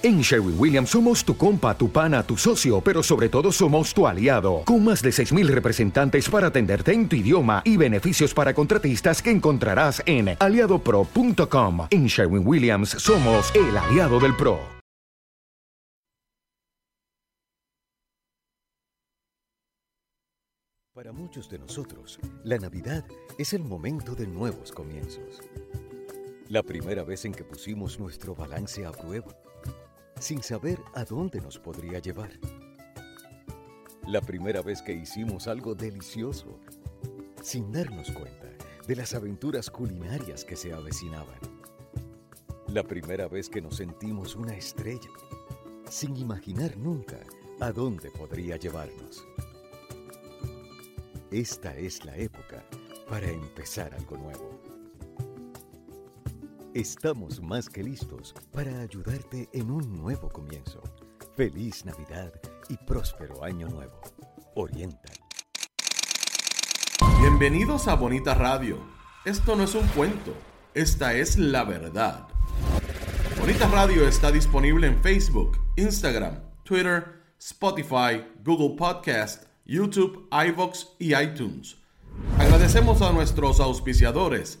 En Sherwin Williams somos tu compa, tu pana, tu socio, pero sobre todo somos tu aliado, con más de 6.000 representantes para atenderte en tu idioma y beneficios para contratistas que encontrarás en aliadopro.com. En Sherwin Williams somos el aliado del PRO. Para muchos de nosotros, la Navidad es el momento de nuevos comienzos. La primera vez en que pusimos nuestro balance a prueba sin saber a dónde nos podría llevar. La primera vez que hicimos algo delicioso, sin darnos cuenta de las aventuras culinarias que se avecinaban. La primera vez que nos sentimos una estrella, sin imaginar nunca a dónde podría llevarnos. Esta es la época para empezar algo nuevo. Estamos más que listos para ayudarte en un nuevo comienzo. Feliz Navidad y próspero año nuevo. Oriental. Bienvenidos a Bonita Radio. Esto no es un cuento, esta es la verdad. Bonita Radio está disponible en Facebook, Instagram, Twitter, Spotify, Google Podcast, YouTube, iVoox y iTunes. Agradecemos a nuestros auspiciadores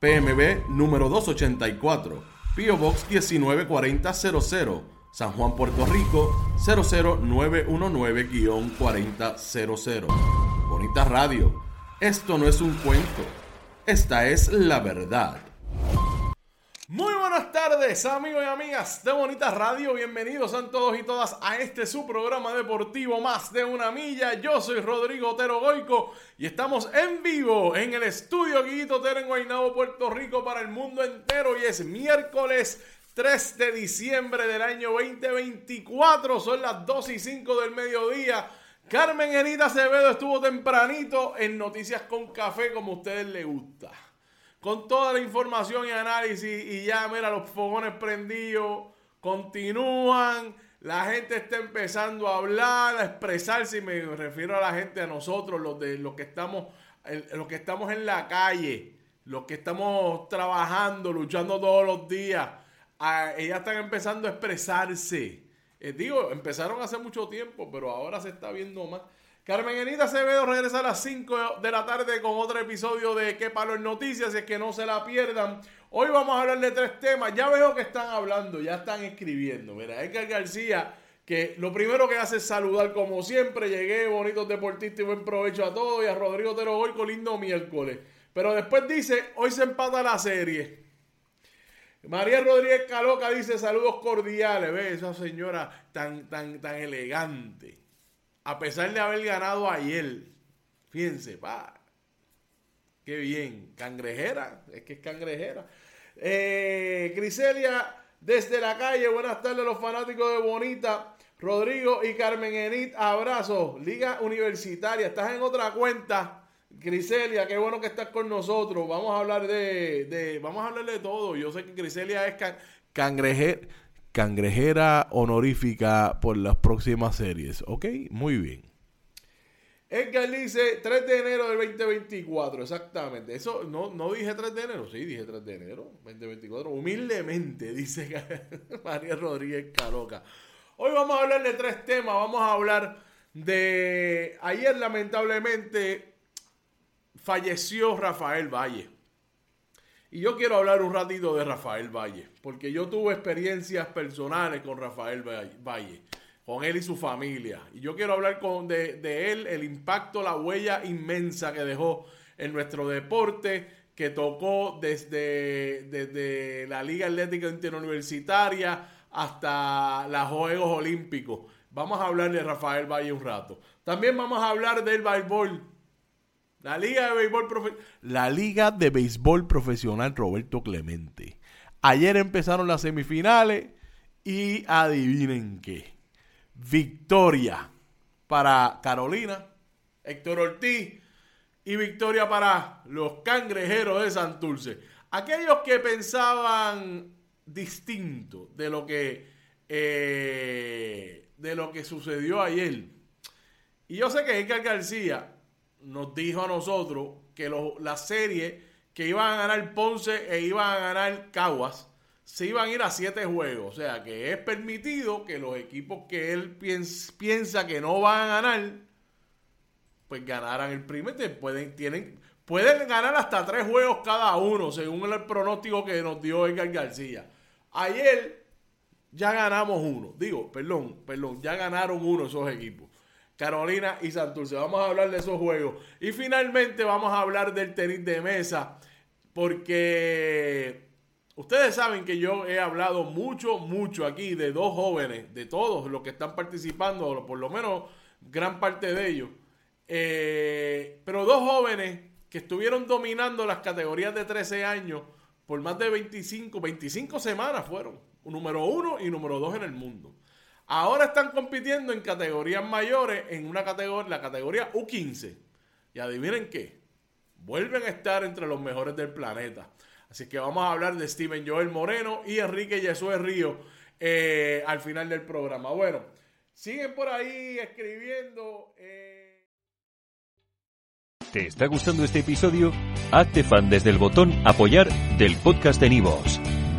PMB número 284, Pio Box 194000, San Juan, Puerto Rico 00919-4000. Bonita Radio, esto no es un cuento, esta es la verdad. Muy buenas tardes amigos y amigas de Bonita Radio, bienvenidos a todos y todas a este su programa deportivo Más de una Milla. Yo soy Rodrigo Otero Goico y estamos en vivo en el estudio Guito Otero en Guaynabo, Puerto Rico para el mundo entero y es miércoles 3 de diciembre del año 2024, son las 2 y 5 del mediodía. Carmen Enita Acevedo estuvo tempranito en Noticias con Café como a ustedes les gusta con toda la información y análisis y ya, mira, los fogones prendidos continúan. La gente está empezando a hablar, a expresarse, y me refiero a la gente, a nosotros, los, de, los, que, estamos, los que estamos en la calle, los que estamos trabajando, luchando todos los días. ellas están empezando a expresarse. Eh, digo, empezaron hace mucho tiempo, pero ahora se está viendo más. Carmen Enita Acevedo regresa a las 5 de la tarde con otro episodio de Qué Palo en Noticias, es que no se la pierdan. Hoy vamos a hablar de tres temas. Ya veo que están hablando, ya están escribiendo. Mira, Edgar García, que lo primero que hace es saludar como siempre. Llegué, bonitos deportistas y buen provecho a todos. Y a Rodrigo Tero con lindo miércoles. Pero después dice, hoy se empata la serie. María Rodríguez Caloca dice saludos cordiales. Ve, esa señora tan, tan, tan elegante a pesar de haber ganado ayer. Fíjense, pa. Qué bien. Cangrejera. Es que es cangrejera. Eh, Criselia, desde la calle. Buenas tardes, los fanáticos de Bonita. Rodrigo y Carmen Enit, abrazos. Liga Universitaria. Estás en otra cuenta. Criselia, qué bueno que estás con nosotros. Vamos a hablar de, vamos a hablar de todo. Yo sé que Criselia es cangrejera cangrejera honorífica por las próximas series. ¿Ok? Muy bien. Edgar dice 3 de enero del 2024, exactamente. Eso no, no dije 3 de enero, sí, dije 3 de enero 2024. Humildemente, dice María Rodríguez Caroca. Hoy vamos a hablar de tres temas. Vamos a hablar de. Ayer, lamentablemente, falleció Rafael Valle. Y yo quiero hablar un ratito de Rafael Valle, porque yo tuve experiencias personales con Rafael Valle, con él y su familia. Y yo quiero hablar con, de, él, el impacto, la huella inmensa que dejó en nuestro deporte, que tocó desde, desde la Liga Atlética Interuniversitaria hasta los Juegos Olímpicos. Vamos a hablar de Rafael Valle un rato. También vamos a hablar del béisbol la Liga de Béisbol Profesional. La Liga de Béisbol Profesional Roberto Clemente. Ayer empezaron las semifinales y adivinen qué. victoria para Carolina, Héctor Ortiz y victoria para los cangrejeros de Santurce. Aquellos que pensaban distinto de lo que, eh, de lo que sucedió ayer. Y yo sé que Edgar García nos dijo a nosotros que la serie que iban a ganar Ponce e iban a ganar Caguas se iban a ir a siete juegos. O sea que es permitido que los equipos que él piensa que no van a ganar, pues ganaran el primer. Pueden, tienen, pueden ganar hasta tres juegos cada uno, según el pronóstico que nos dio Edgar García. Ayer ya ganamos uno. Digo, perdón, perdón, ya ganaron uno esos equipos. Carolina y Santurce. Vamos a hablar de esos juegos. Y finalmente vamos a hablar del tenis de mesa. Porque ustedes saben que yo he hablado mucho, mucho aquí de dos jóvenes, de todos los que están participando, o por lo menos gran parte de ellos. Eh, pero dos jóvenes que estuvieron dominando las categorías de 13 años por más de 25, 25 semanas fueron. Número uno y número dos en el mundo. Ahora están compitiendo en categorías mayores, en una categoría, la categoría U15. Y adivinen qué, vuelven a estar entre los mejores del planeta. Así que vamos a hablar de Steven Joel Moreno y Enrique Yesué Río eh, al final del programa. Bueno, siguen por ahí escribiendo. Eh. ¿Te está gustando este episodio? Hazte fan desde el botón apoyar del podcast de Nivos.